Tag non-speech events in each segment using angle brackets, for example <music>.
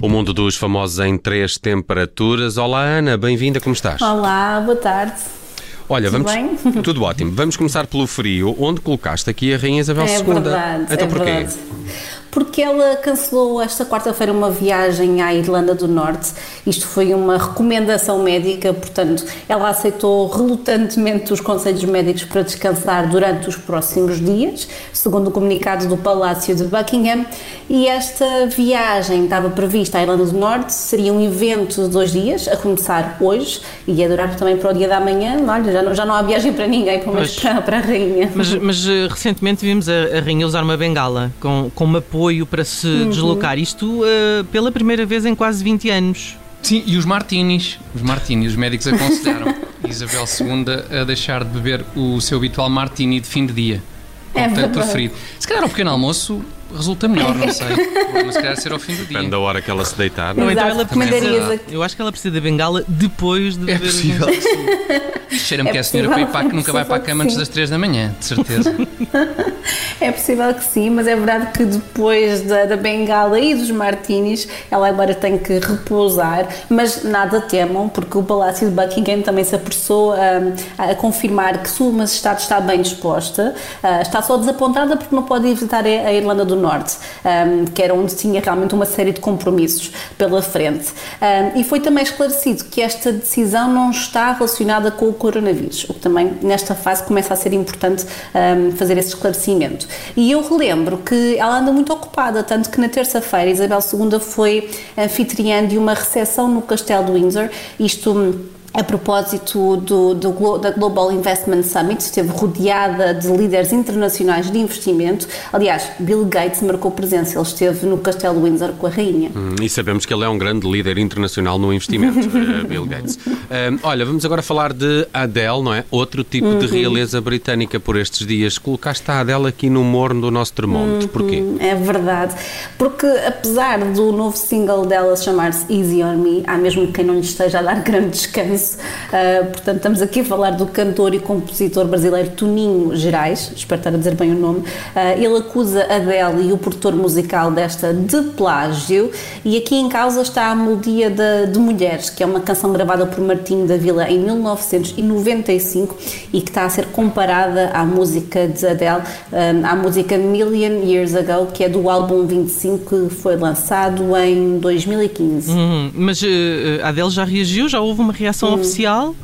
O mundo dos famosos em três temperaturas. Olá, Ana, bem-vinda, como estás? Olá, boa tarde. Olha, Tudo vamos. bem? <laughs> Tudo ótimo. Vamos começar pelo frio, onde colocaste aqui a Rainha Isabel É II. verdade. Então é porquê? verdade. Porque ela cancelou esta quarta-feira uma viagem à Irlanda do Norte. Isto foi uma recomendação médica, portanto, ela aceitou relutantemente os conselhos médicos para descansar durante os próximos dias, segundo o comunicado do Palácio de Buckingham. E esta viagem estava prevista à Irlanda do Norte, seria um evento de dois dias, a começar hoje, e ia durar também para o dia da manhã. Olha, já não, já não há viagem para ninguém, pelo menos para, para a rainha. Mas, mas, eh, recentemente vimos a, a rainha usar uma bengala com, com apoio para se Uhum. deslocar. Isto eh, pela primeira vez em quase 20 anos. Sim, e os martinis. Os martinis, os médicos aconselharam <laughs> Isabel II a deixar de beber o seu habitual martini de fim de dia. É Portanto, verdade. preferido. Se calhar ao pequeno almoço resulta melhor, não sei. Mas se calhar ser ao fim do dia. Depende da hora que ela se deitar. Ou então ela precisa, eu acho que ela precisa da bengala depois de É beber. possível. Isto cheira-me É que é a senhora para ir para, possível, que nunca vai para a é cama antes possível das 3 da manhã, de certeza. <laughs> É possível que sim, mas é verdade que depois da, da bengala e dos martinis, ela agora tem que repousar, mas nada temam, porque o Palácio de Buckingham também se apressou a, a confirmar que Sua Majestade está bem disposta, ah, está só desapontada porque não pode ir visitar a, a Irlanda do Norte, ah, que era onde tinha realmente uma série de compromissos pela frente. Ah, e foi também esclarecido que esta decisão não está relacionada com o coronavírus, o que também nesta fase começa a ser importante ah, fazer esse esclarecimento. E eu relembro que ela anda muito ocupada, tanto que na terça-feira Isabel II foi anfitriã de uma recepção no Castelo de Windsor, isto hum, a propósito do, do da Global Investment Summit, esteve rodeada de líderes internacionais de investimento. Aliás, Bill Gates marcou presença, ele esteve no Castelo Windsor com a rainha. Hum, E sabemos que ele é um grande líder internacional no investimento, <laughs> eh, Bill Gates. Hum, olha, vamos agora falar de Adele, não é? Outro tipo de realeza britânica por estes dias. Colocaste a Adele aqui no morno do nosso termómetro. Porquê? É verdade, porque apesar do novo single dela chamar-se Easy on Me, há mesmo quem não lhe esteja a dar grande descanso. Ah, portanto, estamos aqui a falar do cantor e compositor brasileiro Toninho Gerais, espero estar a dizer bem o nome. Ah, ele acusa Adele e o produtor musical desta de plágio, e aqui em causa está a melodia de, de Mulheres, que é uma canção gravada por Martinho da Vila em 1995 e que está a ser comparada à música de Adele, hum, à música Million Years Ago, que é do álbum 25 que foi lançado em 2015. Hum, mas a Adele já reagiu? Já houve uma reação oficial?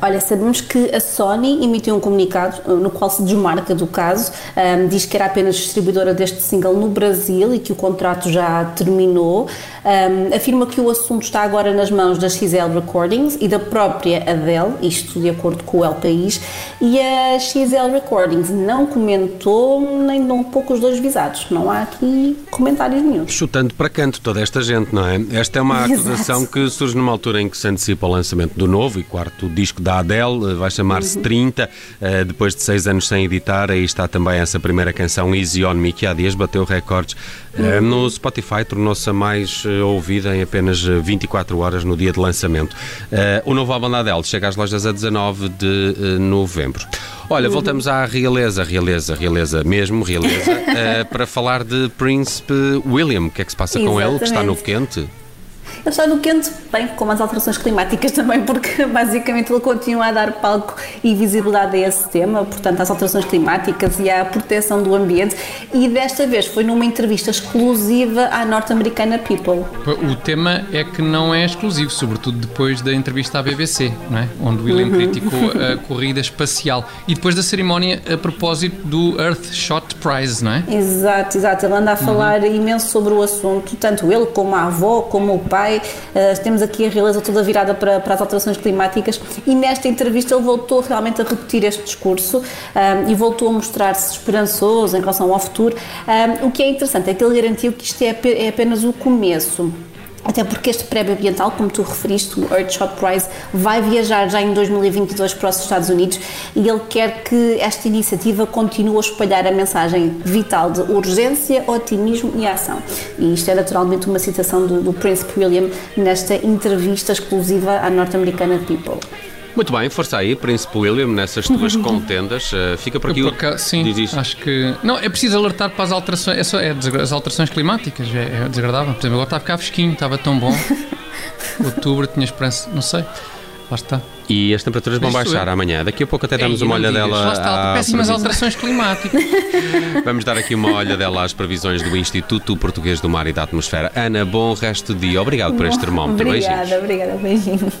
Olha, sabemos que a Sony emitiu um comunicado uh, no qual se desmarca do caso, um, diz que era apenas distribuidora deste single no Brasil e que o contrato já terminou. Um, afirma que o assunto está agora nas mãos da XL Recordings e da própria Adele, isto de acordo com o El País, e a XL Recordings não comentou nem um pouco os dois visados. Não há aqui comentários nenhum. Chutando para canto toda esta gente, não é? Esta é uma <laughs> Exato. acusação que surge numa altura em que se antecipa o lançamento do novo e quarto disco da Adele, eh, vai chamar-se 30, eh, depois de seis anos sem editar, aí está também essa primeira canção Easy On Me, que há dias bateu recordes eh, no Spotify, tornou-se a mais ouvida em apenas eh, 24 horas no dia de lançamento. O novo álbum da Adele chega às lojas a 19 de novembro. Olha, voltamos à realeza, realeza, realeza mesmo, realeza, <laughs> para falar de Príncipe William. O que é que se passa com ele, que está no Exatamente. quente? Ele está no quente, bem, como as alterações climáticas também, porque <laughs> basicamente ele continua a dar palco e visibilidade a esse tema, portanto, às alterações climáticas e à proteção do ambiente. E desta vez foi numa entrevista exclusiva à norte-americana People. O tema é que não é exclusivo, sobretudo depois da entrevista à BBC, não é? onde William criticou <laughs> a corrida espacial. E depois da cerimónia a propósito do Earthshot Prize, não é? Exato, exato. Ele anda a falar imenso sobre o assunto, tanto ele como a avó, como o pai. Eh, temos aqui a realeza toda virada para, para as alterações climáticas e nesta entrevista ele voltou realmente a repetir este discurso ah, e voltou a mostrar-se esperançoso em relação ao futuro. Ah, o que é interessante é que ele garantiu que isto é, é apenas o começo. Até porque este prémio ambiental, como tu referiste, o Earthshot Prize, vai viajar já em 2022 para os Estados Unidos e ele quer que esta iniciativa continue a espalhar a mensagem vital de urgência, otimismo e ação. E isto é naturalmente uma citação do, do Príncipe William nesta entrevista exclusiva à norte-americana People. Muito bem, força aí, Príncipe William, nessas tuas contendas. Uh, fica por aqui por cá, Sim, diz acho que. Não, é preciso alertar para as alterações. É só, é as alterações climáticas, é, é desagradável. Por exemplo, agora está a ficar fresquinho, estava tão bom. <laughs> Outubro tinha esperança, não sei. Lá está. E as temperaturas vão baixar amanhã. Daqui a pouco até damos Ei, uma olhadela. Lá está, péssimas alterações climáticas. <laughs> Vamos dar aqui uma olhadela às previsões do Instituto Português do Mar e da Atmosfera. Ana, bom resto de dia. Obrigado por este termómetro. Obrigada, beijinhos. obrigada, beijinho.